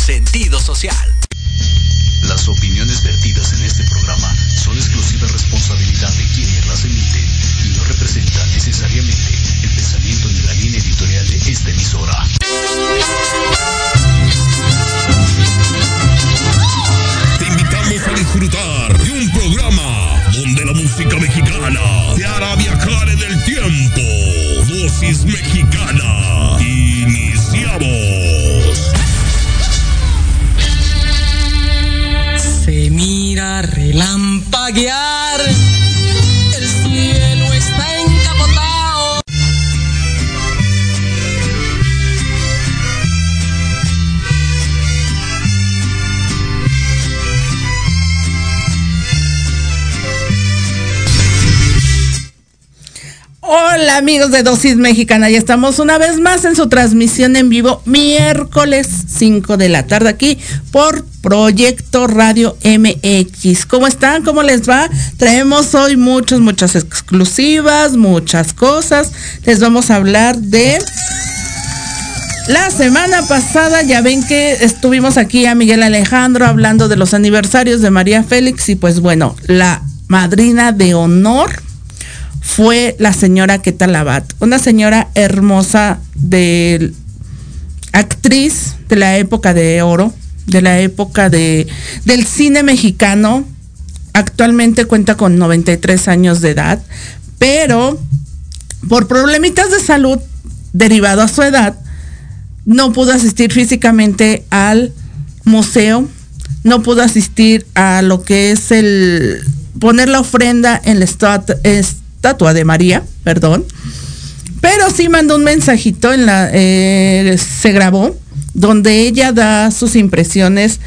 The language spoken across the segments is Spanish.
sentido social. Amigos de Dosis Mexicana, ya estamos una vez más en su transmisión en vivo miércoles 5 de la tarde aquí por Proyecto Radio MX. ¿Cómo están? ¿Cómo les va? Traemos hoy muchas, muchas exclusivas, muchas cosas. Les vamos a hablar de... La semana pasada ya ven que estuvimos aquí a Miguel Alejandro hablando de los aniversarios de María Félix y pues bueno, la madrina de honor fue la señora Keta Labat, una señora hermosa de actriz de la época de oro, de la época de, del cine mexicano. Actualmente cuenta con 93 años de edad, pero por problemitas de salud derivado a su edad, no pudo asistir físicamente al museo, no pudo asistir a lo que es el poner la ofrenda en la estatua de María, perdón. Pero sí mandó un mensajito en la, eh, se grabó, donde ella da sus impresiones,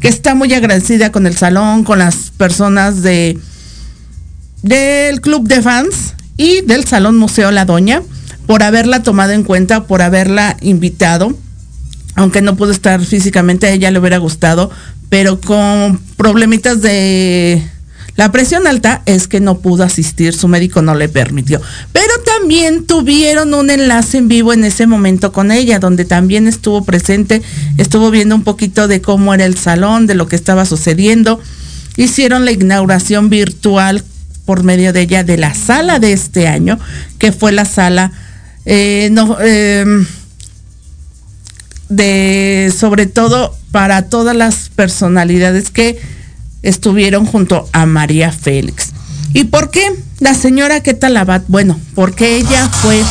que está muy agradecida con el salón, con las personas de del club de fans y del Salón Museo La Doña, por haberla tomado en cuenta, por haberla invitado, aunque no pudo estar físicamente, a ella le hubiera gustado, pero con problemitas de la presión alta es que no pudo asistir, su médico no le permitió. Pero también tuvieron un enlace en vivo en ese momento con ella, donde también estuvo presente, estuvo viendo un poquito de cómo era el salón, de lo que estaba sucediendo. Hicieron la inauguración virtual por medio de ella de la sala de este año, que fue la sala eh, eh, de sobre todo para todas las personalidades que estuvieron junto a María Félix. ¿Y por qué la señora Keta Labat? Bueno, porque ella fue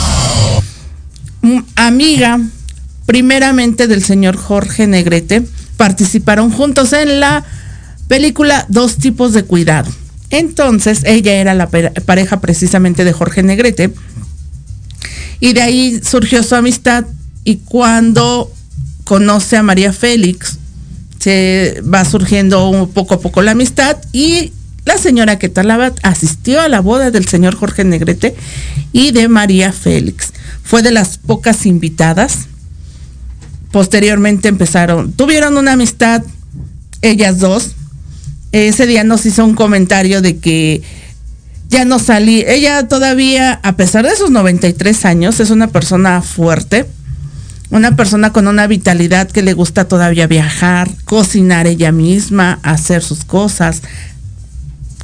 amiga primeramente del señor Jorge Negrete. Participaron juntos en la película Dos tipos de cuidado. Entonces, ella era la pareja precisamente de Jorge Negrete. Y de ahí surgió su amistad. Y cuando conoce a María Félix, se va surgiendo poco a poco la amistad y la señora Ketalabat asistió a la boda del señor Jorge Negrete y de María Félix. Fue de las pocas invitadas. Posteriormente empezaron, tuvieron una amistad ellas dos. Ese día nos hizo un comentario de que ya no salí. Ella todavía, a pesar de sus 93 años, es una persona fuerte una persona con una vitalidad que le gusta todavía viajar, cocinar ella misma, hacer sus cosas,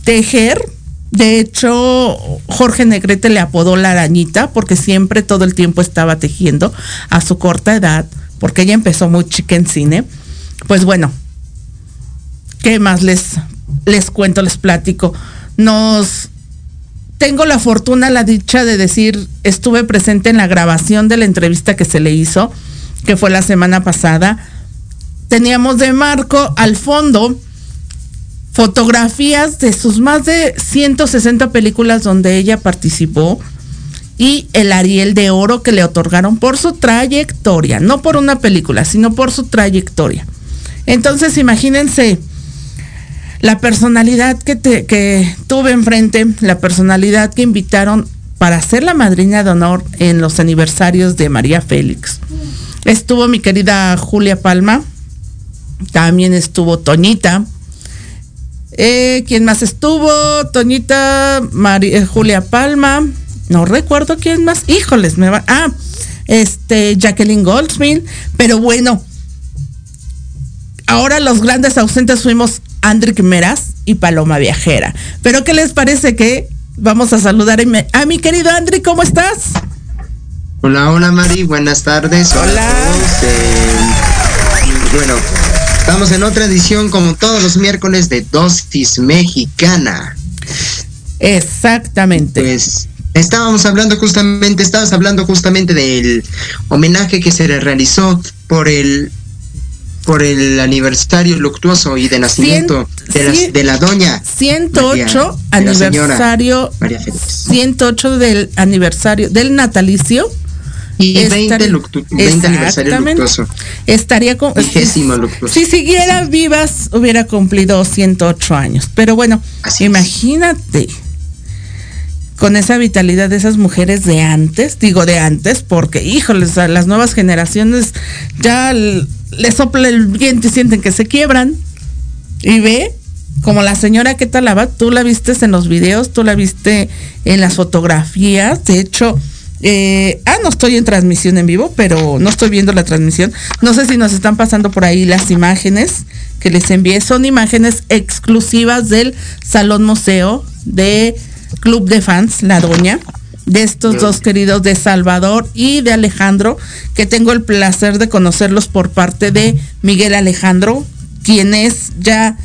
tejer. De hecho, Jorge Negrete le apodó la arañita porque siempre todo el tiempo estaba tejiendo a su corta edad, porque ella empezó muy chica en cine. Pues bueno, ¿qué más les, les cuento, les platico? Nos tengo la fortuna, la dicha de decir, estuve presente en la grabación de la entrevista que se le hizo, que fue la semana pasada. Teníamos de marco al fondo fotografías de sus más de 160 películas donde ella participó y el Ariel de Oro que le otorgaron por su trayectoria, no por una película, sino por su trayectoria. Entonces, imagínense la personalidad que, te, que tuve enfrente, la personalidad que invitaron para ser la madrina de honor en los aniversarios de María Félix. Estuvo mi querida Julia Palma, también estuvo Toñita. Eh, ¿Quién más estuvo? Toñita, María, Julia Palma. No recuerdo quién más. Híjoles, me va. Ah, este, Jacqueline Goldsmith. Pero bueno, ahora los grandes ausentes fuimos Andrick Meras y Paloma Viajera. Pero ¿qué les parece que vamos a saludar a mi, querido Andrick? ¿Cómo estás? Hola, hola Mari, buenas tardes. Hola. Eh, bueno, estamos en otra edición como todos los miércoles de Dosis Mexicana. Exactamente. Pues estábamos hablando justamente, estabas hablando justamente del homenaje que se le realizó por el por el aniversario luctuoso y de nacimiento de, la, doña 108 aniversario 108 del aniversario del natalicio. Y 20, 20 aniversario luctuoso. Estaría con luctuoso. Si siguiera vivas hubiera cumplido 108 años, pero bueno, imagínate con esa vitalidad de esas mujeres de antes, digo de antes, porque híjoles, a las nuevas generaciones ya les sopla el viento y sienten que se quiebran. Y ve, como la señora que talaba, tú la viste en los videos, tú la viste en las fotografías, de hecho, eh, ah, no estoy en transmisión en vivo, pero no estoy viendo la transmisión. No sé si nos están pasando por ahí las imágenes que les envié. Son imágenes exclusivas del Salón Museo de Club de Fans, La Doña, de estos dos queridos de Salvador y de Alejandro, que tengo el placer de conocerlos por parte de Miguel Alejandro, quien es ya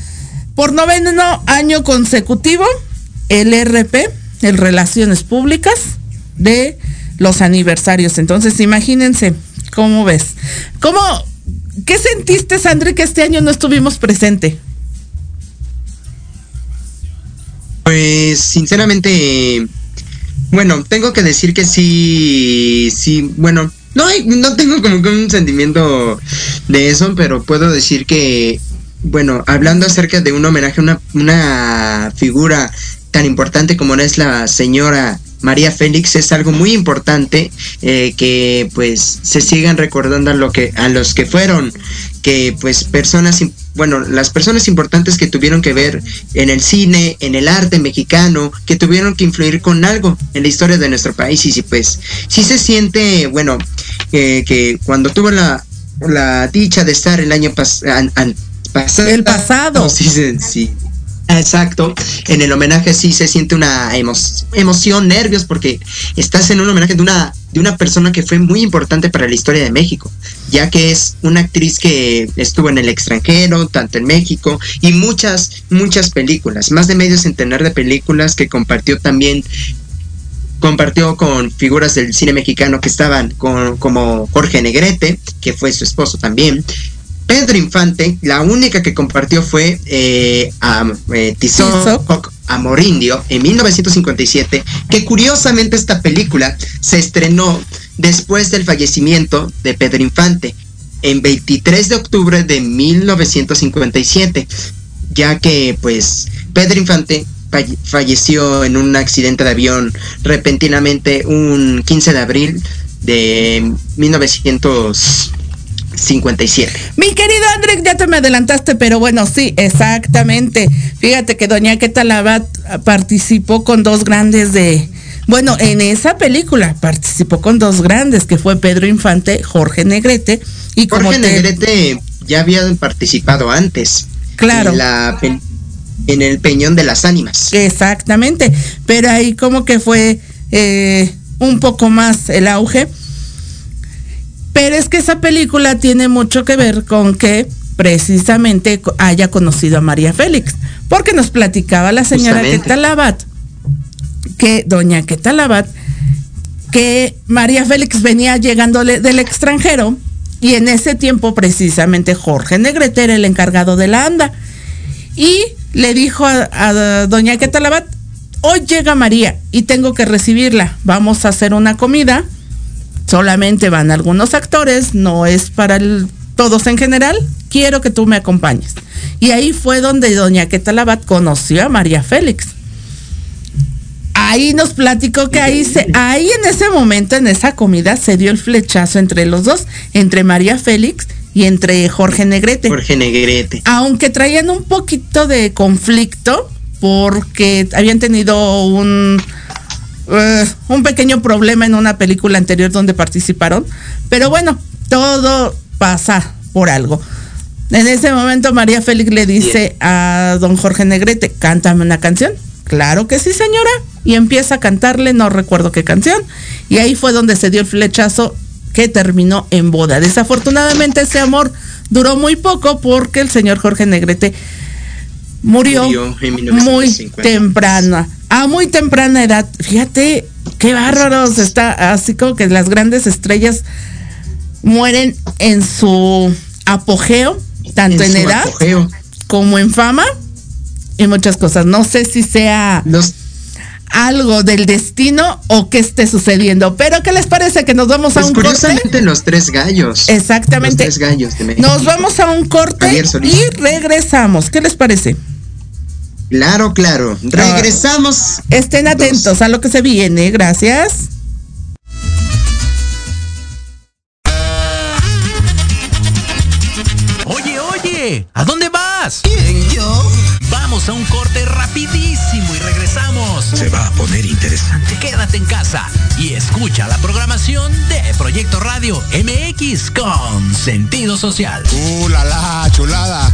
por noveno año consecutivo el RP, el Relaciones Públicas de los aniversarios. Entonces, imagínense, ¿cómo ves? ¿Cómo, qué sentiste, Sandri, que este año no estuvimos presente? Pues sinceramente, bueno, tengo que decir que sí, sí, bueno, no no tengo como que un sentimiento de eso, pero puedo decir que, bueno, hablando acerca de un homenaje a una, una figura tan importante como es la señora María Félix es algo muy importante eh, que pues se sigan recordando a lo que a los que fueron que pues personas bueno, las personas importantes que tuvieron que ver en el cine, en el arte mexicano, que tuvieron que influir con algo en la historia de nuestro país. Y sí, pues, sí se siente, bueno, que cuando tuvo la, la dicha de estar el año pasado. El pasado. sí, sí, Exacto. En el homenaje sí se siente una emoción, nervios, porque estás en un homenaje de una, de una persona que fue muy importante para la historia de México, ya que es una actriz que estuvo en el extranjero, tanto en México, y muchas, muchas películas, más de medio centenar de películas que compartió también compartió con figuras del cine mexicano que estaban con, como Jorge Negrete, que fue su esposo también, Pedro Infante, la única que compartió fue eh, a eh, Amorindio en 1957, que curiosamente esta película se estrenó después del fallecimiento de Pedro Infante, en 23 de octubre de 1957, ya que pues Pedro Infante falleció en un accidente de avión repentinamente un 15 de abril de 1957. 57. Mi querido Andrés, ya te me adelantaste, pero bueno, sí, exactamente. Fíjate que Doña Ketalabat participó con dos grandes de. Bueno, en esa película participó con dos grandes, que fue Pedro Infante, Jorge Negrete. Y Jorge Negrete ya había participado antes. Claro. En, la, en el Peñón de las Ánimas. Exactamente. Pero ahí como que fue eh, un poco más el auge pero es que esa película tiene mucho que ver con que precisamente haya conocido a María Félix, porque nos platicaba la señora Ketalabat, que doña Ketalabat, que María Félix venía llegando del extranjero y en ese tiempo precisamente Jorge Negrete era el encargado de la ANDA. Y le dijo a, a doña Ketalabat, hoy llega María y tengo que recibirla, vamos a hacer una comida solamente van algunos actores, no es para el todos en general, quiero que tú me acompañes. Y ahí fue donde doña Ketalabat conoció a María Félix. Ahí nos platicó que ahí se, ahí en ese momento, en esa comida, se dio el flechazo entre los dos, entre María Félix y entre Jorge Negrete. Jorge Negrete. Aunque traían un poquito de conflicto porque habían tenido un eh, un pequeño problema en una película anterior donde participaron, pero bueno, todo pasa por algo. En ese momento María Félix le dice a don Jorge Negrete, cántame una canción. Claro que sí, señora. Y empieza a cantarle, no recuerdo qué canción. Y ahí fue donde se dio el flechazo que terminó en boda. Desafortunadamente ese amor duró muy poco porque el señor Jorge Negrete murió, Murió en muy 1950. temprana, a muy temprana edad. Fíjate qué bárbaros está, así como que las grandes estrellas mueren en su apogeo, tanto en, edad apogeo. como en fama y muchas cosas. No sé si sea Los- algo del destino o que esté sucediendo, pero ¿qué les parece que nos vamos a pues un corte? curiosamente los tres gallos. Exactamente. Los tres gallos de México. Nos vamos a un corte y regresamos. ¿Qué les parece? Claro, claro. Regresamos. Estén atentos a lo que se viene. Gracias. Oye, oye, ¿a dónde vas? ¿Quién, yo? Vamos a un corte rapidísimo y regresamos. Se va a poner interesante. Quédate en casa y escucha la programación de Proyecto Radio MX con sentido social. ¡Uh, la, la, chulada!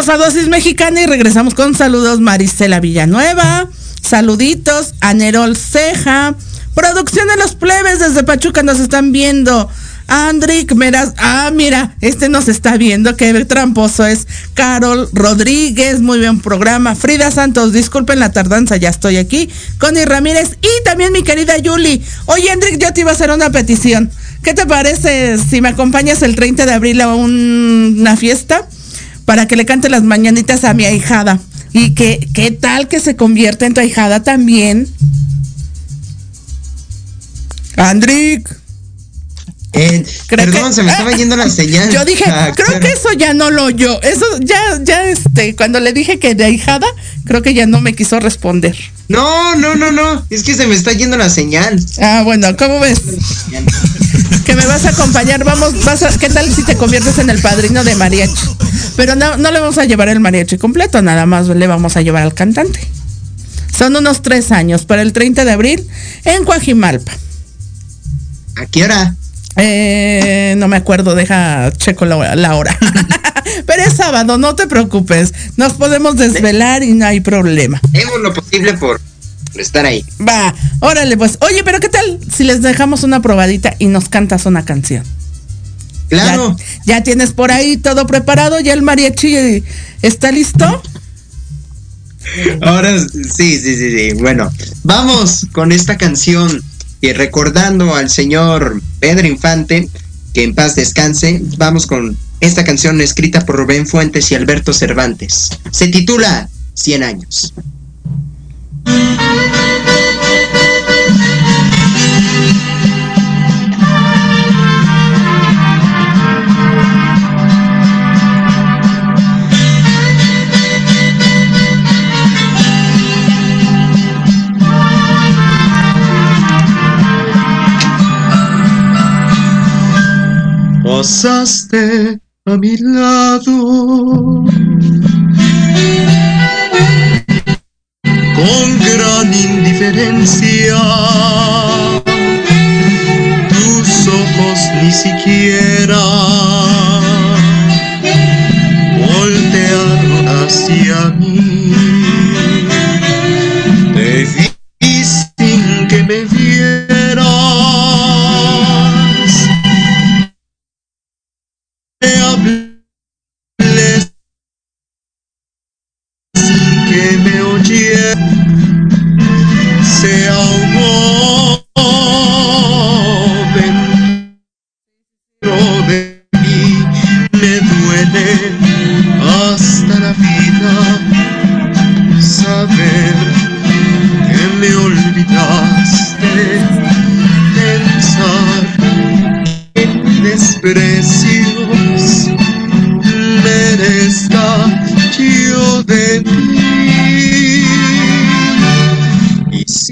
Regresamos a Dosis Mexicana y regresamos con saludos Marisela Villanueva, saluditos a Nerol Ceja, producción de los plebes desde Pachuca nos están viendo. Andrick Meraz, ah, mira, este nos está viendo, qué tramposo es. Carol Rodríguez, muy buen programa. Frida Santos, disculpen la tardanza, ya estoy aquí. Connie Ramírez y también mi querida Yuli. Oye, Andrick, yo te iba a hacer una petición. ¿Qué te parece si me acompañas el 30 de abril a un- una fiesta? Para que le cante las mañanitas a mi ahijada. Y que, ¿qué tal que se convierte en tu ahijada también? Andrick. Eh, Creo perdón, que- se me estaba yendo la señal. Yo dije, Ah, creo claro. que eso ya no lo oyó. Eso ya, ya, este, cuando le dije que de ahijada, creo que ya no me quiso responder. No, no, no, no. Es que se me está yendo la señal. Ah, bueno, ¿cómo ves? Que me vas a acompañar, vamos, vas a, ¿qué tal si te conviertes en el padrino de mariachi? Pero no, no le vamos a llevar el mariachi completo, nada más le vamos a llevar al cantante. Son unos tres años, para el 30 de abril, en Coajimalpa. ¿A qué hora? Eh, no me acuerdo, deja, checo la, la hora. Pero es sábado, no te preocupes. Nos podemos desvelar y no hay problema. Hemos lo posible por por estar ahí. Va, órale pues. Oye, pero ¿qué tal si les dejamos una probadita y nos cantas una canción? Claro. Ya, ya tienes por ahí todo preparado, ya el mariachi está listo. Ahora sí, sí, sí, sí. Bueno, vamos con esta canción y recordando al señor Pedro Infante, que en paz descanse, vamos con esta canción escrita por Rubén Fuentes y Alberto Cervantes. Se titula 100 años. Pasaste a mi lado con gran indiferencia. Tus ojos ni siquiera voltearon hacia mí.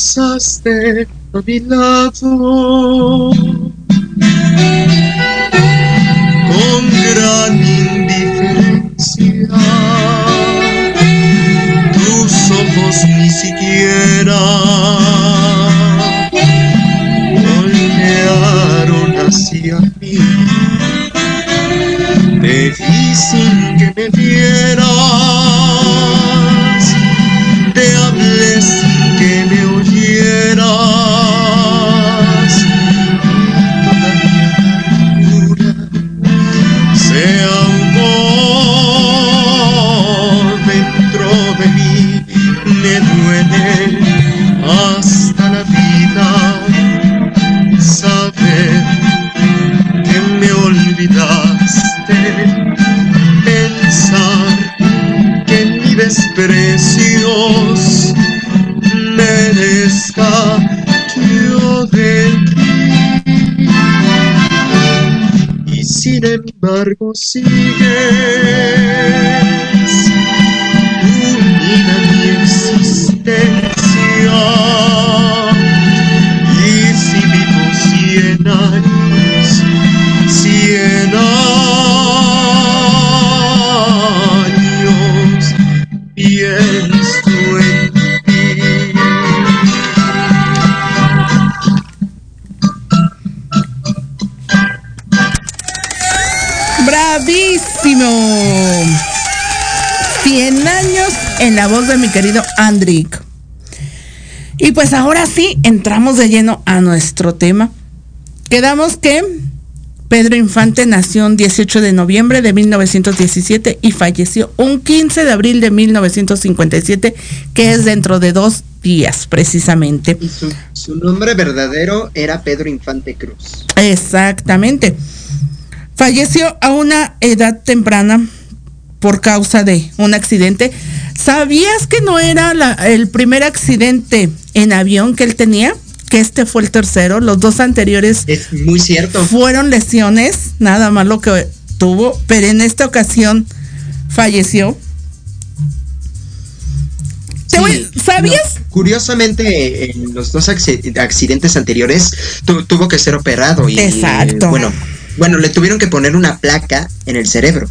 pasaste a mi lado con gran indiferencia. Tus ojos ni siquiera Me duele hasta la vida saber que me olvidaste. Pensar que mi desprecios merezca yo de ti y sin embargo sigues en la voz de mi querido Andrick. Y pues ahora sí, entramos de lleno a nuestro tema. Quedamos que Pedro Infante nació un 18 de noviembre de 1917 y falleció un 15 de abril de 1957, que es dentro de dos días precisamente. Y su, su nombre verdadero era Pedro Infante Cruz. Exactamente. Falleció a una edad temprana por causa de un accidente. ¿Sabías que no era la- el primer accidente en avión que él tenía? Que este fue el tercero. Los dos anteriores Es muy cierto. fueron lesiones, nada más lo que tuvo, pero en esta ocasión falleció. Te Sí, voy- ¿Sabías? no, curiosamente, en los dos acci- accidentes anteriores tu- tuvo que ser operado y Exacto. bueno, bueno, le tuvieron que poner una placa en el cerebro,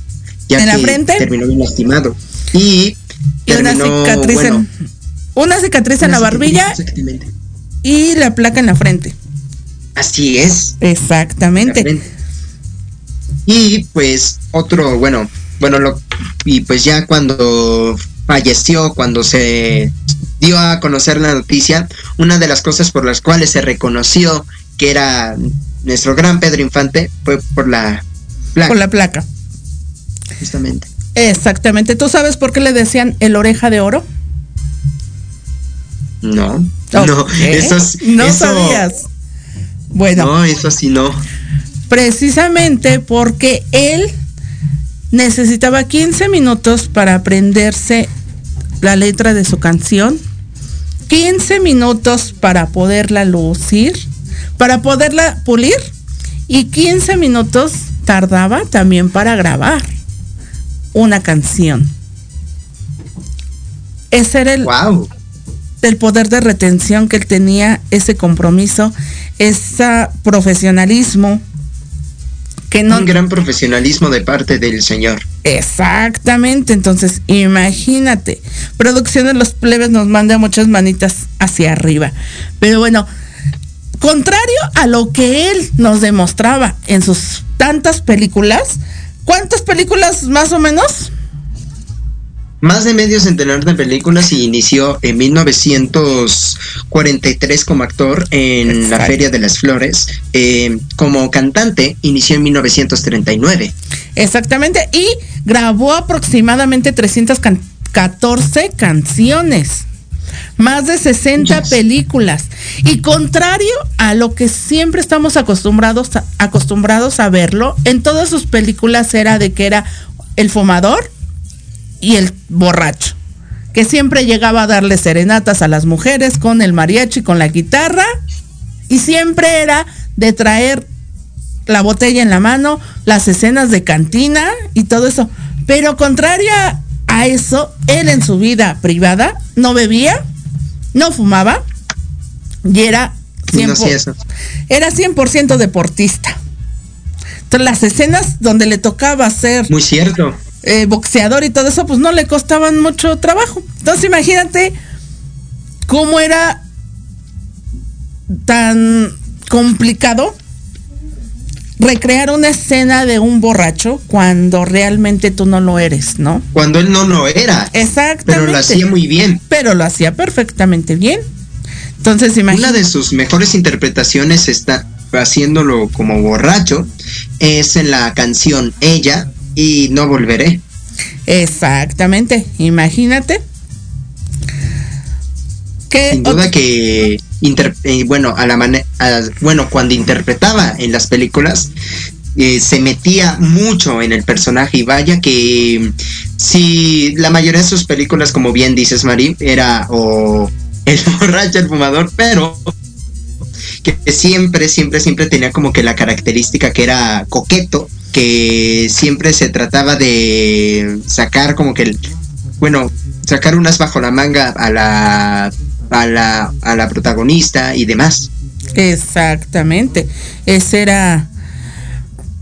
ya ¿En la frente? terminó bien lastimado y Y una cicatriz bueno, en, una cicatriz en la barbilla y la placa en la frente. Así es. Exactamente. Exactamente. Y pues otro, bueno, bueno, lo, y pues ya cuando falleció, cuando se dio a conocer la noticia, una de las cosas por las cuales se reconoció que era nuestro gran Pedro Infante fue por la placa, Por la placa. Justamente. Exactamente. ¿Tú sabes por qué le decían el oreja de oro? No, no, Ok. eso es- no eso- sabías. Bueno, No, eso sí no. precisamente porque él necesitaba 15 minutos para aprenderse la letra de su canción, 15 minutos para poderla lucir, para poderla pulir y 15 minutos tardaba también para grabar una canción. Ese era el, Wow. poder de retención que él tenía, ese compromiso, ese profesionalismo que no Un gran profesionalismo de parte del señor. exactamente, entonces imagínate, producción de los plebes nos manda muchas manitas hacia arriba. Pero bueno, contrario a lo que él nos demostraba en sus tantas películas, ¿cuántas películas más o menos? Más de medio centenar de películas y inició en 1943 como actor en la. Feria de las Flores. Eh, como cantante inició en 1939. Exactamente, y grabó aproximadamente 314 canciones, más de 60 Yes. películas. Y contrario a lo que siempre estamos acostumbrados a, acostumbrados a verlo, en todas sus películas era de que era el fumador y el borracho, que siempre llegaba a darle serenatas a las mujeres con el mariachi, con la guitarra, y siempre era de traer la botella en la mano, las escenas de cantina y todo eso. Pero contrario a- a eso, él en su vida privada no bebía, no fumaba y era Y no 100%, hacía eso. era 100% deportista. Entonces las escenas donde le tocaba ser Muy cierto. eh, boxeador y todo eso, pues no le costaban mucho trabajo. Entonces imagínate cómo era tan complicado recrear una escena de un borracho cuando realmente tú no lo eres, ¿no? Cuando él no lo era. Exactamente. Pero lo hacía muy bien. Pero lo hacía perfectamente bien. Entonces Una imagínate. de sus mejores interpretaciones está haciéndolo como borracho. Es en la canción Ella y No Volveré. Exactamente. Imagínate. Que Sin duda que eh, bueno a la bueno cuando interpretaba en las películas eh, se metía mucho en el personaje y vaya que si la mayoría de sus películas como bien dices Mari era o el borracho el fumador pero que siempre siempre siempre tenía como que la característica que era coqueto que siempre se trataba de sacar como que el bueno, sacar unas bajo la manga a la a la, a la protagonista y demás. Exactamente. Ese era.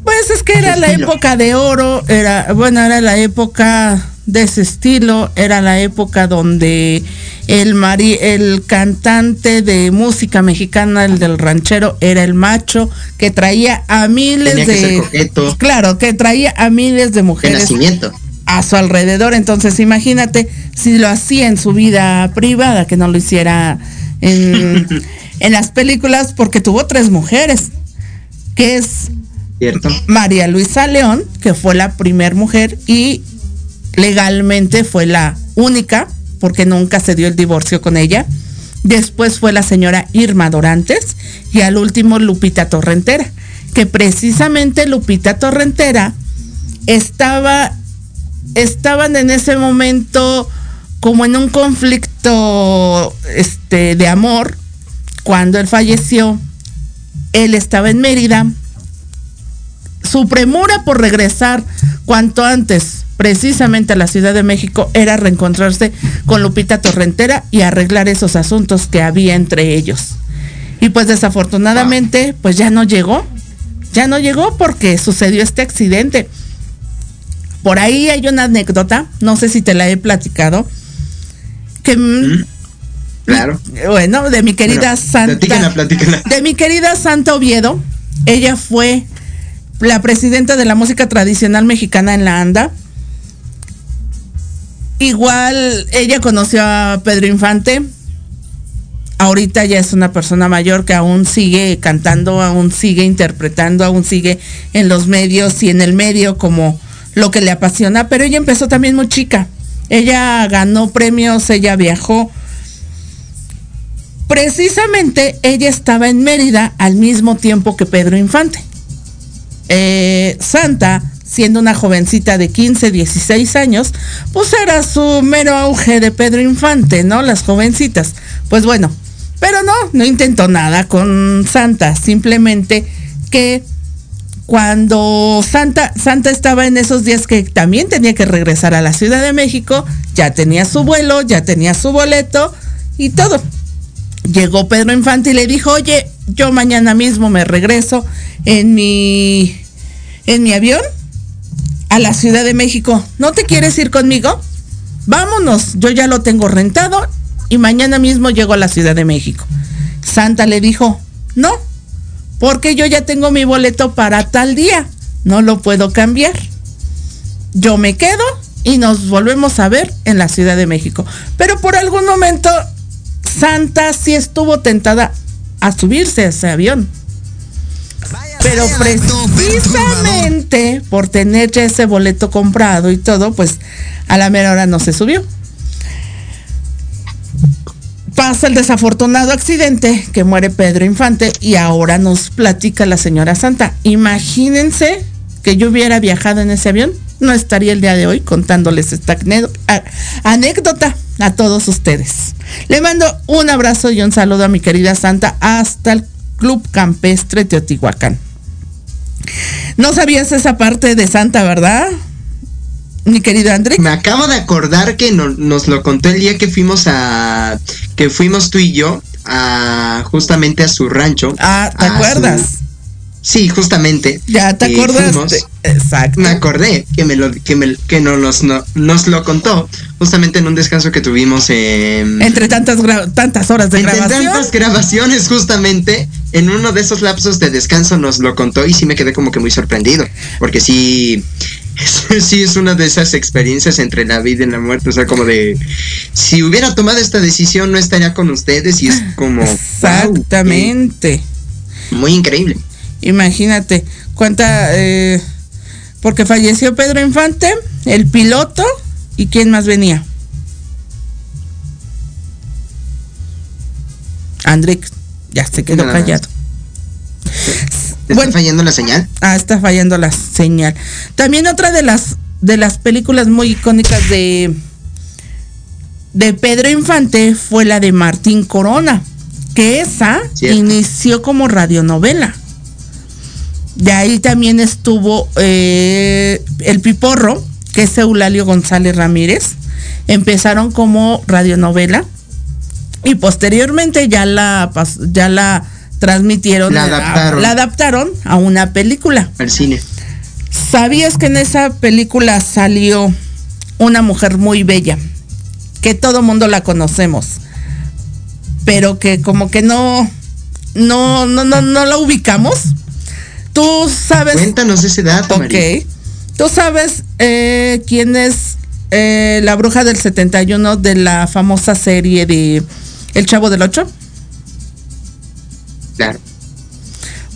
Pues es que era la estilo. época de oro, era, bueno, era la época de ese estilo, era la época donde el, mari el cantante de música mexicana, el del ranchero, era el macho que traía a miles Tenía que de... ser coqueto. Claro, que traía a miles de De mujeres nacimiento. A su alrededor. Entonces, imagínate si lo hacía en su vida privada, que no lo hiciera en, en las películas, porque tuvo tres mujeres, que es ¿Cierto? María Luisa León, que fue la primer mujer y legalmente fue la única, porque nunca se dio el divorcio con ella. Después fue la señora Irma Dorantes y al último Lupita Torrentera, que precisamente Lupita Torrentera estaba, estaban en ese momento como en un conflicto este, de amor. Cuando él falleció, él estaba en Mérida, su premura por regresar cuanto antes precisamente a la Ciudad de México era reencontrarse con Lupita Torrentera y arreglar esos asuntos que había entre ellos. Y pues desafortunadamente pues ya no llegó, ya no llegó porque sucedió este accidente. Por ahí hay una anécdota, no sé si te la he platicado, que mm, Claro. bueno, de mi querida Bueno, Santa. platícala, platícala. De mi querida Santa Oviedo. Ella fue la presidenta de la música tradicional mexicana en la ANDA. Igual ella conoció a Pedro Infante. Ahorita ya es una persona mayor que aún sigue cantando, aún sigue interpretando, aún sigue en los medios y en el medio como lo que le apasiona, pero ella empezó también muy chica. Ella ganó premios, ella viajó. Precisamente ella estaba en Mérida al mismo tiempo que Pedro Infante. Eh, Santa, siendo una jovencita de 15, 16 años, pues era su mero auge de Pedro Infante, ¿no? Las jovencitas. Pues bueno, pero no, no intentó nada con Santa, simplemente que cuando Santa, Santa estaba en esos días que también tenía que regresar a la Ciudad de México, ya tenía su vuelo, ya tenía su boleto y todo. Llegó Pedro Infante y le dijo, oye, yo mañana mismo me regreso en mi, en mi avión a la Ciudad de México. ¿No te quieres ir conmigo? Vámonos, yo ya lo tengo rentado y mañana mismo llego a la Ciudad de México. Santa le dijo, no, porque yo ya tengo mi boleto para tal día, no lo puedo cambiar. Yo me quedo y nos volvemos a ver en la Ciudad de México. Pero por algún momento Santa sí estuvo tentada a subirse a ese avión. Pero precisamente por tener ya ese boleto comprado y todo, pues a la mera hora no se subió. Pasa el desafortunado accidente que muere Pedro Infante y ahora nos platica la señora Santa. Imagínense que yo hubiera viajado en ese avión, no estaría el día de hoy contándoles esta anécdota a todos ustedes. Le mando un abrazo y un saludo a mi querida Santa hasta el Club Campestre Teotihuacán. No sabías esa parte de Santa, ¿verdad? Mi querido André. Me acabo de acordar que no- nos lo contó el día que fuimos a. que fuimos tú y yo a justamente a su rancho. Ah, ¿te su- acuerdas? Sí, justamente. Ya te acordaste. fuimos. Exacto. Me acordé que me lo que me, que no, nos, no- nos lo contó justamente en un descanso que tuvimos en Entre tantas tantas horas de entre grabación. tantas grabaciones justamente en uno de esos lapsos de descanso nos lo contó y sí me quedé como que muy sorprendido porque sí sí es una de esas experiencias entre la vida y la muerte o sea como de si hubiera tomado esta decisión no estaría con ustedes y es como wow, Exactamente. muy increíble Imagínate cuánta eh, porque falleció Pedro Infante, el piloto y quién más venía. André ya se quedó callado. ¿Te Bueno. está fallando la señal? Ah, está fallando la señal. También otra de las de las películas muy icónicas de de Pedro Infante fue la de Martín Corona, que esa Cierto. inició como radionovela. De ahí también estuvo eh, El Piporro, que es Eulalio González Ramírez. Empezaron como radionovela y posteriormente ya la ya la transmitieron, La a- adaptaron. la adaptaron a una película. Al cine. ¿Sabías que en esa película salió una mujer muy bella, que todo mundo la conocemos, pero que como que no, no, no, no, no la ubicamos. Tú sabes. Cuéntanos ese dato, Ok. María. ¿Tú sabes eh, quién es eh, la bruja del 71 de la famosa serie de El Chavo del Ocho? Claro.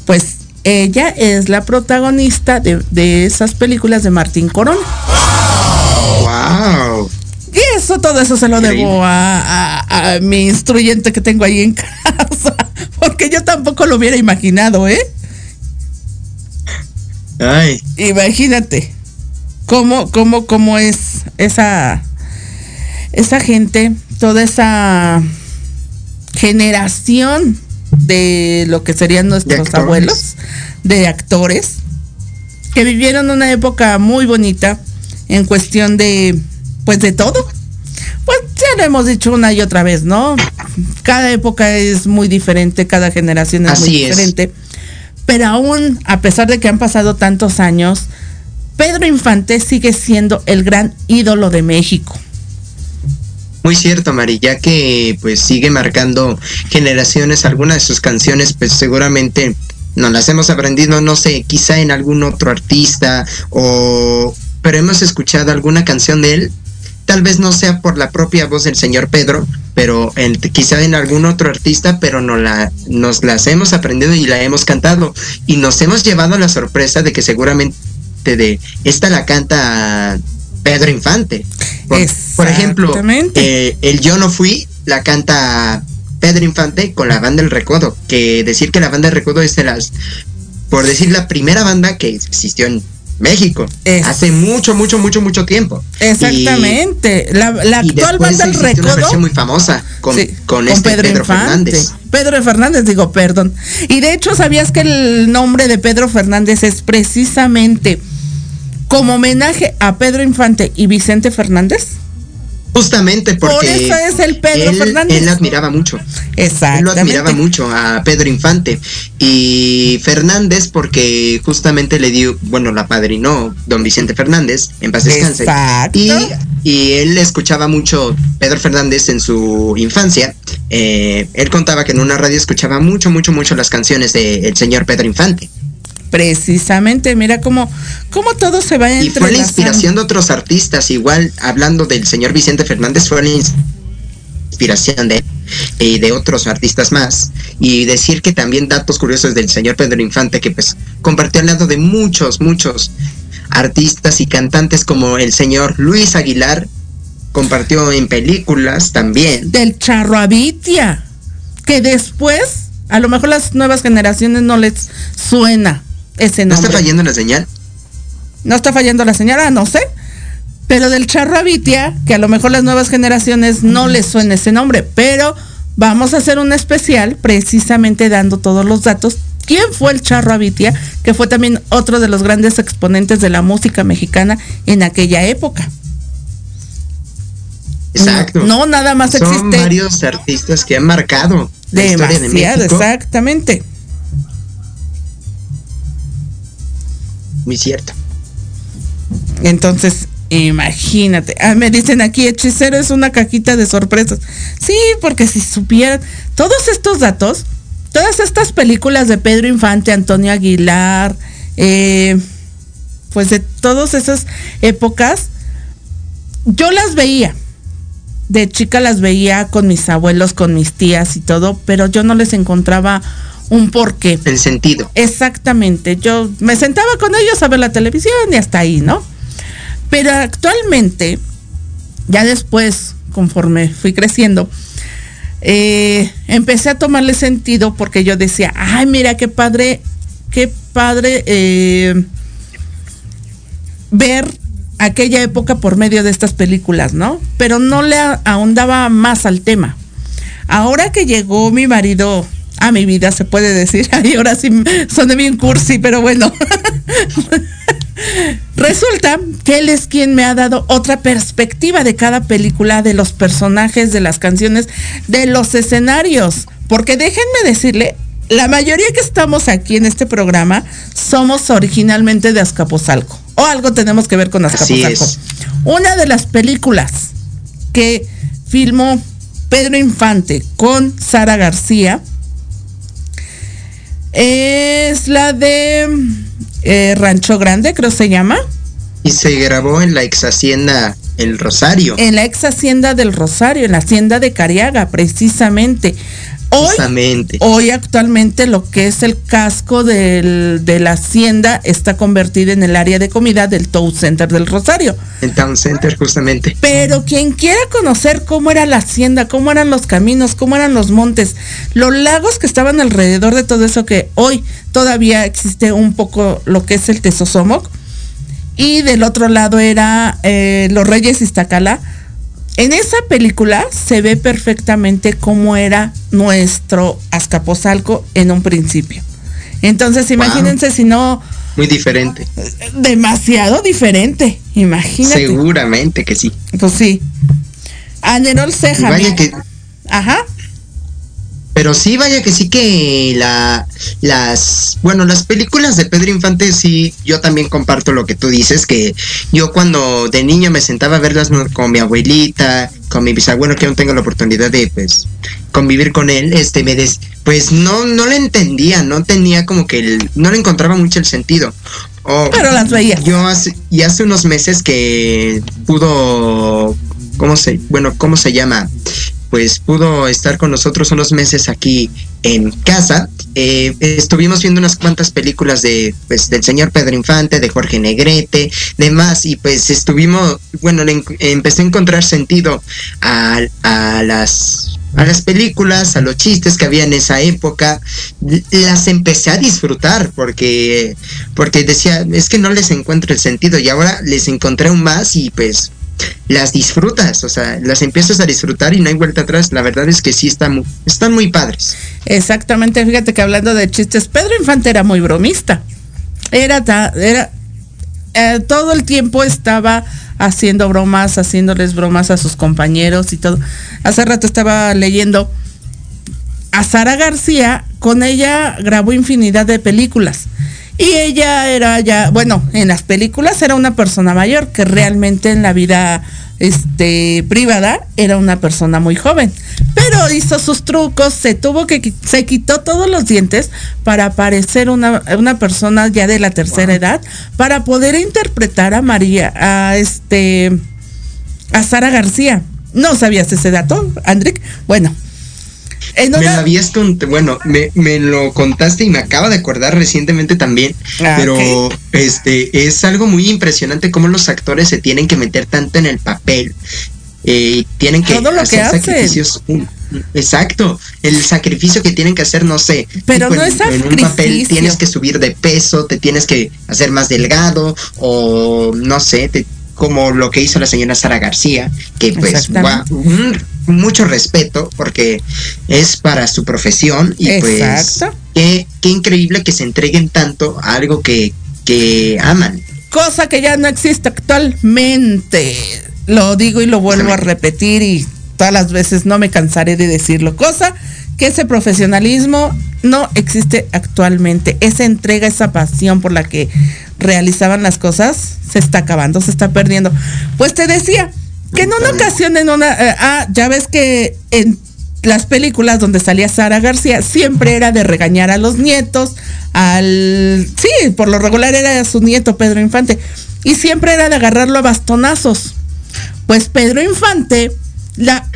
Pues ella es la protagonista de, de esas películas de Martín Corona. Wow. Y eso, todo eso se lo Increíble. debo a, a- a mi instruyente que tengo ahí en casa. Porque yo tampoco lo hubiera imaginado, ¿eh? Ay, Imagínate cómo, cómo, cómo es esa, esa gente, toda esa generación de lo que serían nuestros abuelos, de actores, que vivieron una época muy bonita en cuestión de, pues de todo. Pues ya lo hemos dicho una y otra vez, ¿no? Cada época es muy diferente, cada generación es muy es. diferente. Pero aún, a pesar de que han pasado tantos años, Pedro Infante sigue siendo el gran ídolo de México. Muy cierto, Mari, ya que pues sigue marcando generaciones, algunas de sus canciones pues seguramente nos las hemos aprendido, no sé, quizá en algún otro artista o pero hemos escuchado alguna canción de él, tal vez no sea por la propia voz del señor Pedro, pero en- quizá en algún otro artista, pero no la, nos las hemos aprendido y la hemos cantado. Y nos hemos llevado a la sorpresa de que seguramente de esta la canta Pedro Infante. Por, por ejemplo, eh, el Yo no fui la canta Pedro Infante con la banda El Recodo, que decir que la banda El Recodo es de las, por decir la primera banda que existió en México, Es- hace mucho, mucho, mucho, mucho tiempo. Exactamente. la la actual banda El existe una Recodo. versión muy famosa con, Sí, con, este Pedro, Fernández. Pedro Fernández, digo, perdón. Y de hecho, ¿sabías que el nombre de Pedro Fernández es precisamente como homenaje a Pedro Infante y Vicente Fernández? Justamente porque Por eso es el Pedro él, Fernández. él admiraba mucho. Él lo admiraba mucho a Pedro Infante. Y Fernández, porque justamente le dio, bueno, la padrinó don Vicente Fernández, en paz descanse. Exacto. Y, y él escuchaba mucho Pedro Fernández en su infancia. Eh, él contaba que en una radio escuchaba mucho, mucho, mucho las canciones del señor Pedro Infante. Precisamente, mira cómo, cómo todo se va Y fue la inspiración de otros artistas, igual hablando del señor Vicente Fernández, fue la inspiración de él y de otros artistas más. Y decir que también datos curiosos del señor Pedro Infante, que pues compartió al lado de muchos, muchos artistas y cantantes como el señor Luis Aguilar, compartió en películas también. del Charro Abitia, que después, a lo mejor las nuevas generaciones no les suena ese ¿No nombre. está fallando la señal? No está fallando la señora, no sé. Pero del Charro Abitia, que a lo mejor las nuevas generaciones no les suena ese nombre, pero vamos a hacer un especial precisamente dando todos los datos. ¿Quién fue el Charro Abitia? Que fue también otro de los grandes exponentes de la música mexicana en aquella época. Exacto. No, nada más Son existe varios artistas que han marcado la historia de demasiado, México. exactamente. Muy cierto. Entonces, imagínate. Ah, me dicen aquí, hechicero es una cajita de sorpresas. Sí, porque si supieran todos estos datos, todas estas películas de Pedro Infante, Antonio Aguilar, eh, pues de todas esas épocas, yo las veía. De chica las veía con mis abuelos, con mis tías y todo, pero yo no les encontraba un porqué. El sentido. Exactamente. Yo me sentaba con ellos a ver la televisión y hasta ahí, ¿no? Pero actualmente, ya después, conforme fui creciendo, eh, empecé a tomarle sentido porque yo decía, ay, mira qué padre, qué padre eh, ver aquella época por medio de estas películas, ¿no? Pero no le ahondaba más al tema. Ahora que llegó mi marido a mi vida, se puede decir, ay, ahora sí soné bien cursi, pero bueno. Resulta que él es quien me ha dado otra perspectiva de cada película, de los personajes, de las canciones, de los escenarios. Porque déjenme decirle, la mayoría que estamos aquí en este programa somos originalmente de Azcapotzalco. O algo tenemos que ver con Azcapotzalco. Una de las películas que filmó Pedro Infante con Sara García es la de eh, Rancho Grande, creo se llama. Y se grabó en la ex hacienda El Rosario. En la ex hacienda del Rosario, en la hacienda de Cariaga, precisamente. Hoy, Justamente. hoy actualmente lo que es el casco del- de la hacienda está convertido en el área de comida del Tow Center del Rosario. En Town Center, justamente. Pero quien quiera conocer cómo era la hacienda, cómo eran los caminos, cómo eran los montes, los lagos que estaban alrededor de todo eso que hoy todavía existe un poco lo que es el Tesosomoc. Y del otro lado era eh, Los Reyes Iztacala. En esa película se ve perfectamente cómo era nuestro Azcapotzalco en un principio. Entonces imagínense si no, Muy diferente. demasiado diferente. Imagínate. Seguramente que sí. Pues sí. A Nerol Y Ceja. vaya que, Ajá. Pero sí, vaya que sí que la, las, bueno, las películas de Pedro Infante sí, yo también comparto lo que tú dices, que yo cuando de niño me sentaba a verlas con mi abuelita, con mi bisabuelo, que aún tengo la oportunidad de, pues, convivir con él, este, me des, pues no, no le entendía, no tenía como que el, no le encontraba mucho el sentido. O- Pero las veía. Yo hace, y hace unos meses que pudo, ¿cómo se, bueno, cómo se llama? Pues pudo estar con nosotros unos meses aquí en casa. Eh, estuvimos viendo unas cuantas películas de, pues, del señor Pedro Infante, de Jorge Negrete, demás, y pues estuvimos, bueno, le empecé a encontrar sentido a, a las a las películas, a los chistes que había en esa época, las empecé a disfrutar porque porque decía, es que no les encuentro el sentido y ahora les encontré aún más y pues las disfrutas, o sea, las empiezas a disfrutar y no hay vuelta atrás. La verdad es que sí están, mu- están muy padres. Exactamente, fíjate que hablando de chistes, Pedro Infante era muy bromista. Era, era eh, todo el tiempo estaba haciendo bromas, haciéndoles bromas a sus compañeros y todo. Hace rato estaba leyendo a Sara García, con ella grabó infinidad de películas. Y ella era ya, bueno, en las películas era una persona mayor, que realmente en la vida este privada era una persona muy joven. Pero hizo sus trucos, se tuvo que se quitó todos los dientes para parecer una, una persona ya de la tercera edad, para poder interpretar a María, a este a Sara García. No sabías ese dato, Andrick. Bueno, en Me lo habías bueno, me, me lo contaste y me acaba de acordar recientemente también, Ah, pero este es algo muy impresionante cómo los actores se tienen que meter tanto en el papel eh, y tienen que Todo lo que hacer hacen. sacrificios. exacto, el sacrificio que tienen que hacer, no sé. Pero no en- es En un papel sacrificio. tienes que subir de peso, te tienes que hacer más delgado o no sé, te- como lo que hizo la señora Sara García, que pues un- mucho respeto porque es para su profesión y pues qué increíble que se entreguen tanto a algo que, que aman. cosa que ya no existe actualmente. Lo digo y lo vuelvo a repetir y todas las veces no me cansaré de decirlo. Cosa que ese profesionalismo no existe actualmente. Esa entrega, esa pasión por la que realizaban las cosas se está acabando, se está perdiendo. Pues te decía que en una ocasión, en una... eh, ah, ya ves que en las películas donde salía Sara García siempre era de regañar a los nietos, al... Sí, por lo regular era su nieto Pedro Infante. Y siempre era de agarrarlo a bastonazos. Pues Pedro Infante, la,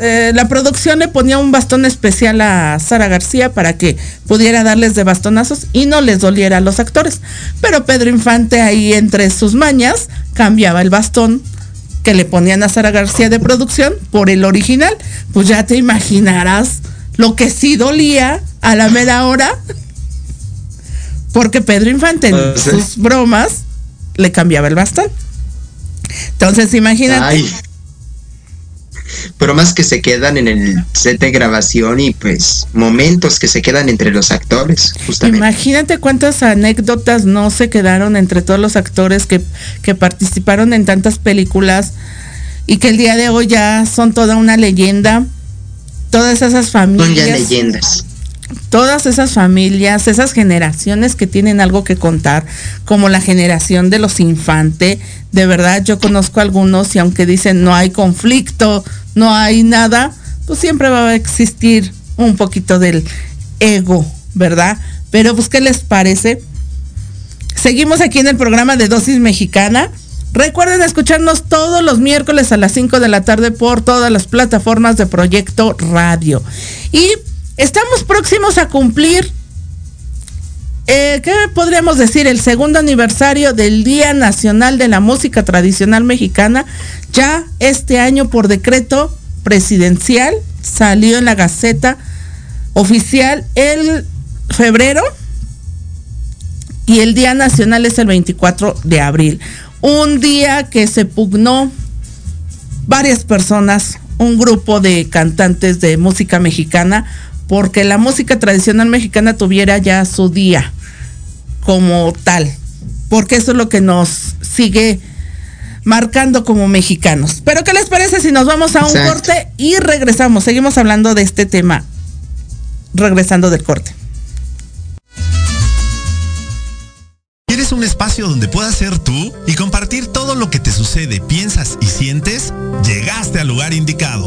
eh, la producción le ponía un bastón especial a Sara García para que pudiera darles de bastonazos y no les doliera a los actores. Pero Pedro Infante ahí entre sus mañas cambiaba el bastón que le ponían a Sara García de producción por el original. Pues ya te imaginarás lo que sí dolía a la mera hora. Porque Pedro Infante en Ah, sus bromas le cambiaba el bastón. Entonces imagínate. Ay. Bromas que se quedan en el set de grabación y pues momentos que se quedan entre los actores, justamente. Imagínate cuántas anécdotas no se quedaron entre todos los actores que, que participaron en tantas películas y que el día de hoy ya son toda una leyenda. Todas esas Son ya familias. leyendas. Todas esas familias, esas generaciones que tienen algo que contar, como la generación de los infantes, de verdad yo conozco algunos y aunque dicen no hay conflicto, no hay nada, pues siempre va a existir un poquito del ego, ¿verdad? Pero pues, ¿qué les parece? Seguimos aquí en el programa de Dosis Mexicana. Recuerden escucharnos todos los miércoles a las 5 de la tarde por todas las plataformas de Proyecto Radio. Y estamos próximos a cumplir, eh, ¿qué podríamos decir? El segundo aniversario del Día Nacional de la Música Tradicional Mexicana. Ya este año por decreto presidencial salió en la Gaceta oficial el febrero y el Día Nacional es el 24 de abril. Un día que se pugnó varias personas, un grupo de cantantes de música mexicana, porque la música tradicional mexicana tuviera ya su día como tal, porque eso es lo que nos sigue marcando como mexicanos. Pero ¿qué les parece si nos vamos a un Exacto. corte y regresamos? Seguimos hablando de este tema, regresando del corte. ¿Quieres un espacio donde puedas ser tú y compartir todo lo que te sucede, piensas y sientes? Llegaste al lugar indicado.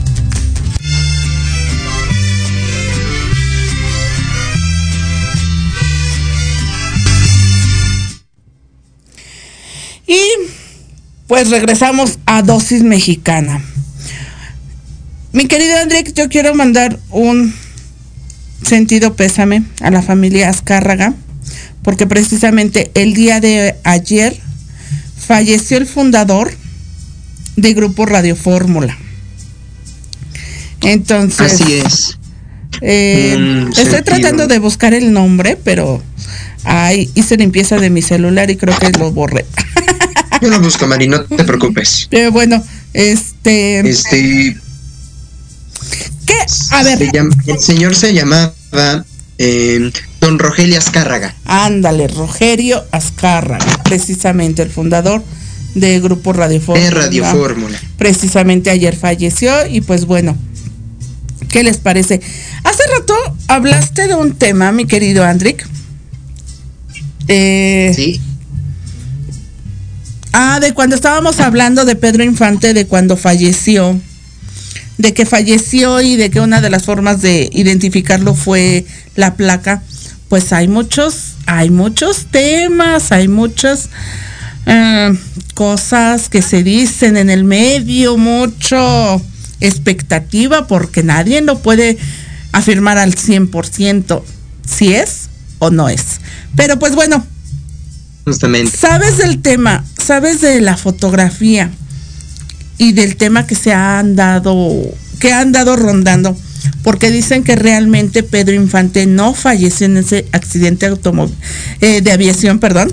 Pues regresamos a dosis mexicana. Mi querido André, yo quiero mandar un sentido pésame a la familia Azcárraga, porque precisamente el día de ayer falleció el fundador de Grupo Radio Fórmula. Entonces, Así es. eh, Mm, estoy sentido. tratando de buscar el nombre, pero ay, hice limpieza de mi celular y creo que lo borré. Yo lo busco, Mari, no te preocupes. Bueno, este, Este, ¿qué? A ver, llama- el señor se llamaba eh, Don Rogelio Azcárraga. ándale, Rogerio Azcárraga, precisamente el fundador de Grupo Radio Fórmula. De Radio Fórmula. Precisamente ayer falleció y pues bueno, ¿qué les parece? Hace rato hablaste de un tema, mi querido Andrick. Eh, sí. Ah, de cuando estábamos hablando de Pedro Infante, de cuando falleció, de que falleció y de que una de las formas de identificarlo fue la placa. Pues hay muchos, hay muchos temas, hay muchas eh, cosas que se dicen en el medio, mucho expectativa, porque nadie lo puede afirmar al 100% si es o no es. Pero pues bueno, Justamente. sabes del tema, sabes de la fotografía y del tema que se han dado, que han dado rondando, porque dicen que realmente Pedro Infante no falleció en ese accidente automóvil, eh, de aviación, perdón.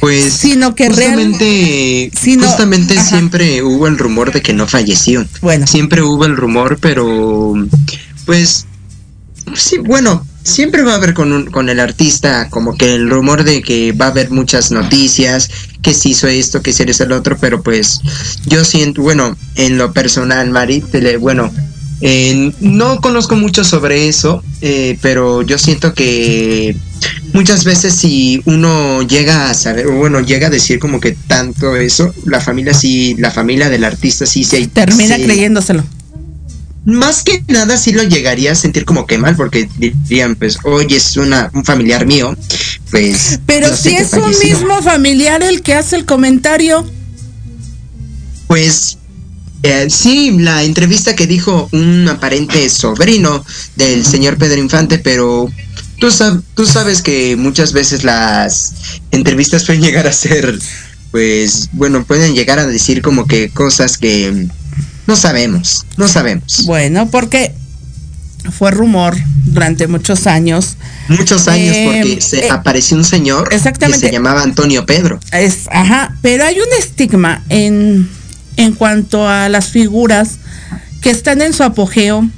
Pues sino que justamente, sino- justamente ajá. siempre hubo el rumor de que no falleció. Bueno. Siempre hubo el rumor, pero pues sí, bueno, siempre va a haber con, un- con el artista como que el rumor de que va a haber muchas noticias, que se hizo esto, que se hizo el otro, pero pues yo siento, bueno, en lo personal, Mari, bueno, eh, no conozco mucho sobre eso, eh, pero yo siento que muchas veces si uno llega a saber, o bueno, llega a decir como que tanto eso, la familia sí, la familia del artista sí se Termina se- creyéndoselo. Más que nada sí lo llegaría a sentir como que mal, porque dirían, pues, oye, es una, un familiar mío, pues... Pero si es un falleció". mismo familiar el que hace el comentario, Pues eh, sí, la entrevista que dijo un aparente sobrino del señor Pedro Infante, pero tú, sab- tú sabes que muchas veces las entrevistas pueden llegar a ser, pues, bueno, pueden llegar a decir como que cosas que no sabemos, no sabemos. bueno, porque fue rumor durante muchos años. Muchos años Eh, porque se eh, apareció un señor exactamente. que se llamaba Antonio Pedro. Es, ajá, pero hay un estigma en, en cuanto a las figuras que están en su apogeo,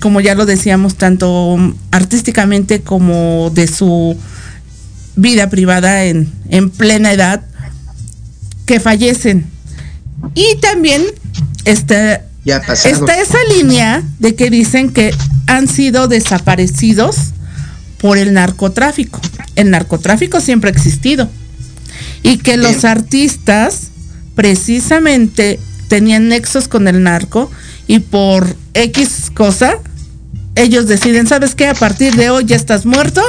como ya lo decíamos, tanto artísticamente como de su vida privada en, en plena edad, que fallecen. Y también Ya pasado. está esa línea de que dicen que han sido desaparecidos por el narcotráfico. El narcotráfico siempre ha existido. Y que los artistas precisamente tenían nexos con el narco y por X cosa, ellos deciden, ¿sabes qué? A partir de hoy ya estás muerto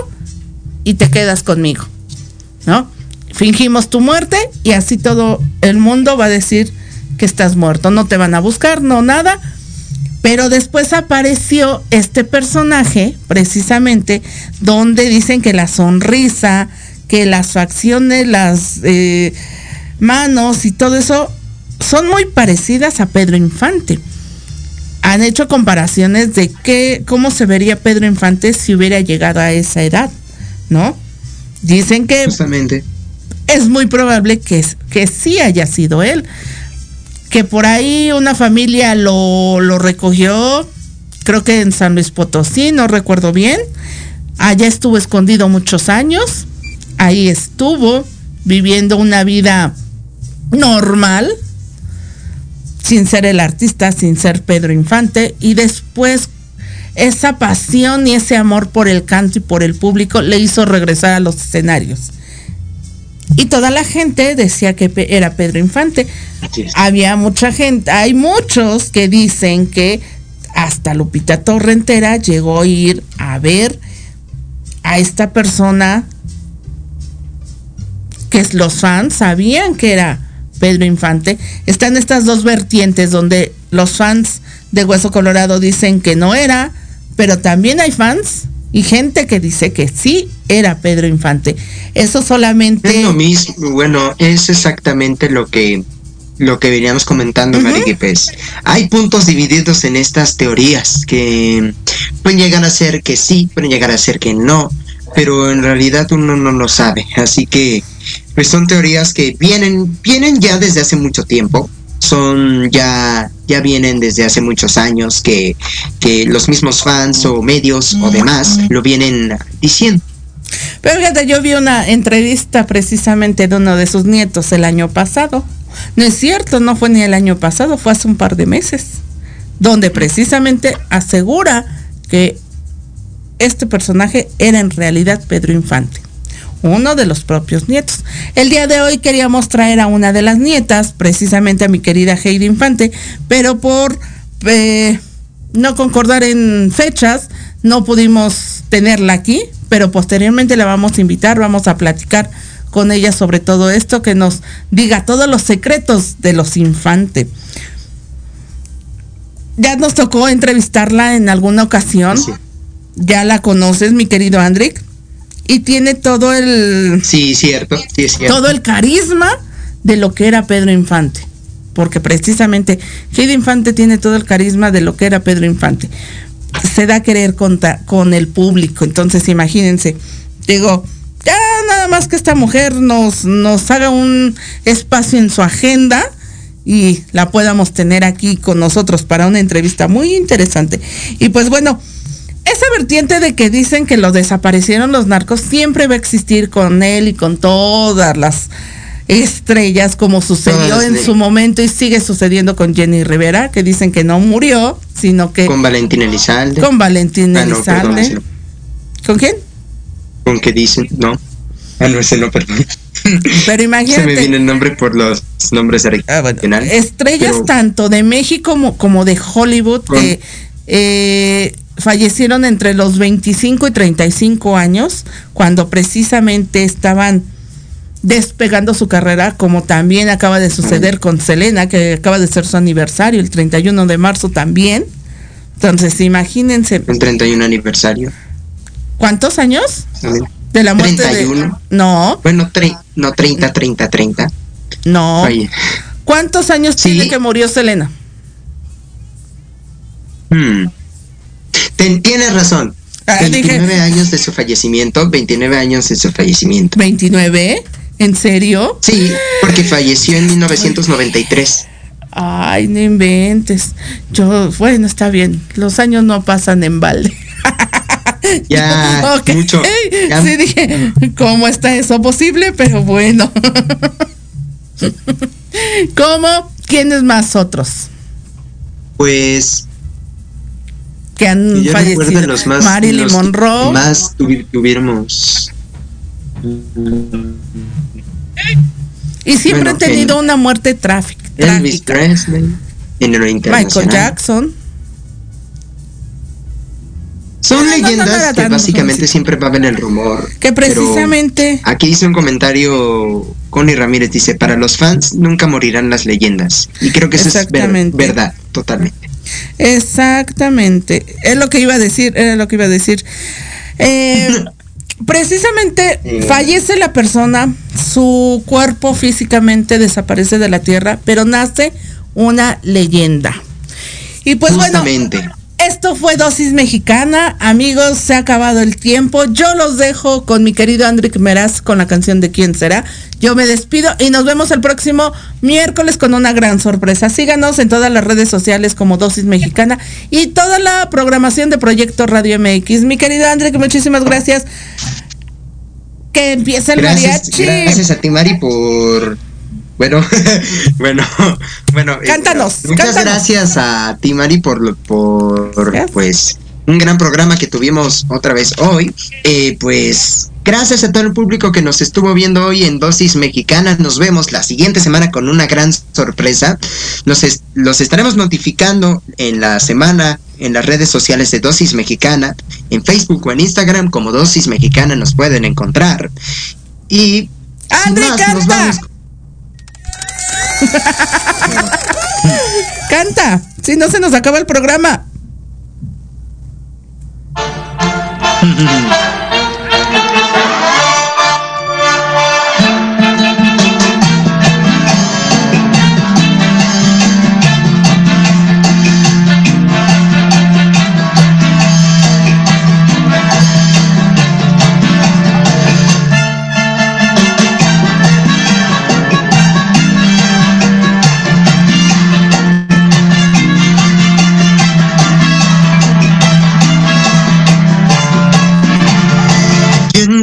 y te quedas conmigo. ¿No? Fingimos tu muerte y así todo el mundo va a decir que estás muerto. No te van a buscar, no nada. Pero después apareció este personaje, precisamente, donde dicen que la sonrisa, que las facciones, las eh, manos y todo eso son muy parecidas a Pedro Infante. Han hecho comparaciones de qué, cómo se vería Pedro Infante si hubiera llegado a esa edad, ¿no? Dicen que Justamente. es muy probable que, que sí haya sido él. Que por ahí una familia lo, lo recogió, creo que en San Luis Potosí, no recuerdo bien. Allá estuvo escondido muchos años. Ahí estuvo viviendo una vida normal, sin ser el artista, sin ser Pedro Infante. Y después esa pasión y ese amor por el canto y por el público le hizo regresar a los escenarios. Y toda la gente decía que era Pedro Infante. Había mucha gente, hay muchos que dicen que hasta Lupita Torrentera llegó a ir a ver a esta persona que es- los fans sabían que era Pedro Infante. Están estas dos vertientes donde los fans de Hueso Colorado dicen que no era, pero también hay fans y gente que dice que sí era Pedro Infante. Eso solamente... Es lo mismo, bueno, es exactamente lo que lo que veníamos comentando, Mari, que pues hay puntos divididos en estas teorías que pueden llegar a ser que sí, pueden llegar a ser que no, pero en realidad uno no lo sabe, así que pues son teorías que vienen vienen ya desde hace mucho tiempo, son ya ya vienen desde hace muchos años que que los mismos fans o medios o demás lo vienen diciendo. Pero fíjate, yo vi una entrevista precisamente de uno de sus nietos el año pasado. No es cierto, no fue ni el año pasado, fue hace un par de meses. Donde precisamente asegura que este personaje era en realidad Pedro Infante uno de los propios nietos. El día de hoy queríamos traer a una de las nietas, precisamente a mi querida Heidi Infante, pero por eh, no concordar en fechas, no pudimos tenerla aquí, pero posteriormente la vamos a invitar, vamos a platicar con ella sobre todo esto, que nos diga todos los secretos de los infantes. Ya nos tocó entrevistarla en alguna ocasión. Ya la conoces, mi querido Andrick y tiene todo el sí cierto, sí, cierto. todo el carisma de lo que era Pedro Infante porque precisamente Heidi Infante tiene todo el carisma de lo que era Pedro Infante se da a querer con, con el público entonces imagínense digo ya nada más que esta mujer nos nos haga un espacio en su agenda y la podamos tener aquí con nosotros para una entrevista muy interesante y pues bueno esa vertiente de que dicen que lo desaparecieron los narcos siempre va a existir con él y con todas las estrellas como sucedió en su momento y sigue sucediendo con Jenny Rivera, que dicen que no murió, sino que... Con Valentín Elizalde. Con Valentín ah, no, Elizalde. Perdón, ¿Con quién? Con que dicen, no. Ah, no, ese no, perdón. Pero imagínate. Se me viene el nombre por los nombres ah, estrellas tanto de México como, como de Hollywood que eh, fallecieron entre los 25 y 35 años, cuando precisamente estaban despegando su carrera, como también acaba de suceder con Selena, que acaba de ser su aniversario, el 31 de marzo también. Entonces, imagínense. El 31 aniversario. ¿Cuántos años? De la muerte 31. No. Bueno, no, 30, 30, 30. No. ¿Cuántos años tiene que murió Selena? Hmm. Tienes razón. 29 ah, años de su fallecimiento, 29 años de su fallecimiento. ¿29? ¿En serio? Sí, porque falleció en 1993. Ay, no inventes. Yo, bueno, está bien. Los años no pasan en balde. Ya, mucho. Sí, dije, ¿cómo está eso posible? Pero bueno. ¿Cómo? ¿Quiénes más otros? Pues que han fallecido. Los más, Marilyn Monroe. Más tuviéramos. Y siempre han tenido una muerte tráfica. Elvis Presley. En Michael Jackson. Son leyendas que básicamente siempre va a haber el rumor. Que precisamente. Aquí dice un comentario, Connie Ramírez dice, para los fans nunca morirán las leyendas. Y creo que eso es verdad, totalmente. Exactamente. Es lo que iba a decir, era lo que iba a decir. Eh, precisamente fallece la persona, su cuerpo físicamente desaparece de la tierra, pero nace una leyenda. Y pues Justamente. bueno, esto fue Dosis Mexicana. Amigos, se ha acabado el tiempo. Yo los dejo con mi querido Andrick Meraz con la canción de quién será. Yo me despido y nos vemos el próximo miércoles con una gran sorpresa. Síganos en todas las redes sociales como Dosis Mexicana y toda la programación de Proyecto Radio MX. Mi querido Andrick, muchísimas gracias. Que empiece el mariachi. Gracias a ti, Mari, por bueno, bueno, bueno. Eh, cántanos. muchas gracias a ti, Mari, por, por pues un gran programa que tuvimos otra vez hoy. Eh, pues gracias a todo el público que nos estuvo viendo hoy en Dosis Mexicana. Nos vemos la siguiente semana con una gran sorpresa. Nos los estaremos notificando en la semana en las redes sociales de Dosis Mexicana, en Facebook o en Instagram como Dosis Mexicana nos pueden encontrar. Y nos vamos Canta, si no se nos acaba el programa.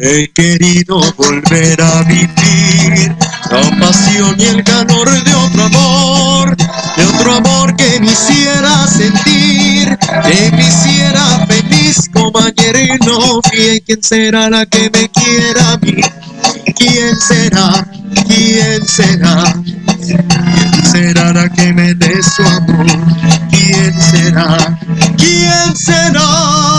He querido volver a vivir la pasión y el calor de otro amor, de otro amor que me hiciera sentir, que me hiciera feliz como ayer no vi. ¿Quién será la que me quiera a mí? ¿Quién será? ¿Quién será? ¿Quién será la que me dé su amor? ¿Quién será? ¿Quién será?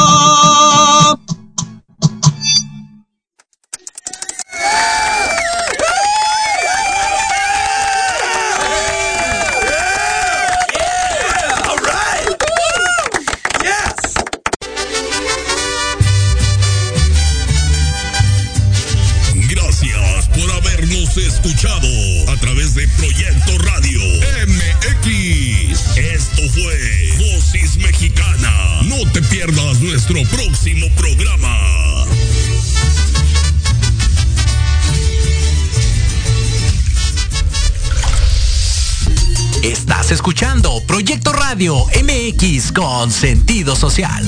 Nuestro próximo programa. Estás escuchando Proyecto Radio MX con sentido social.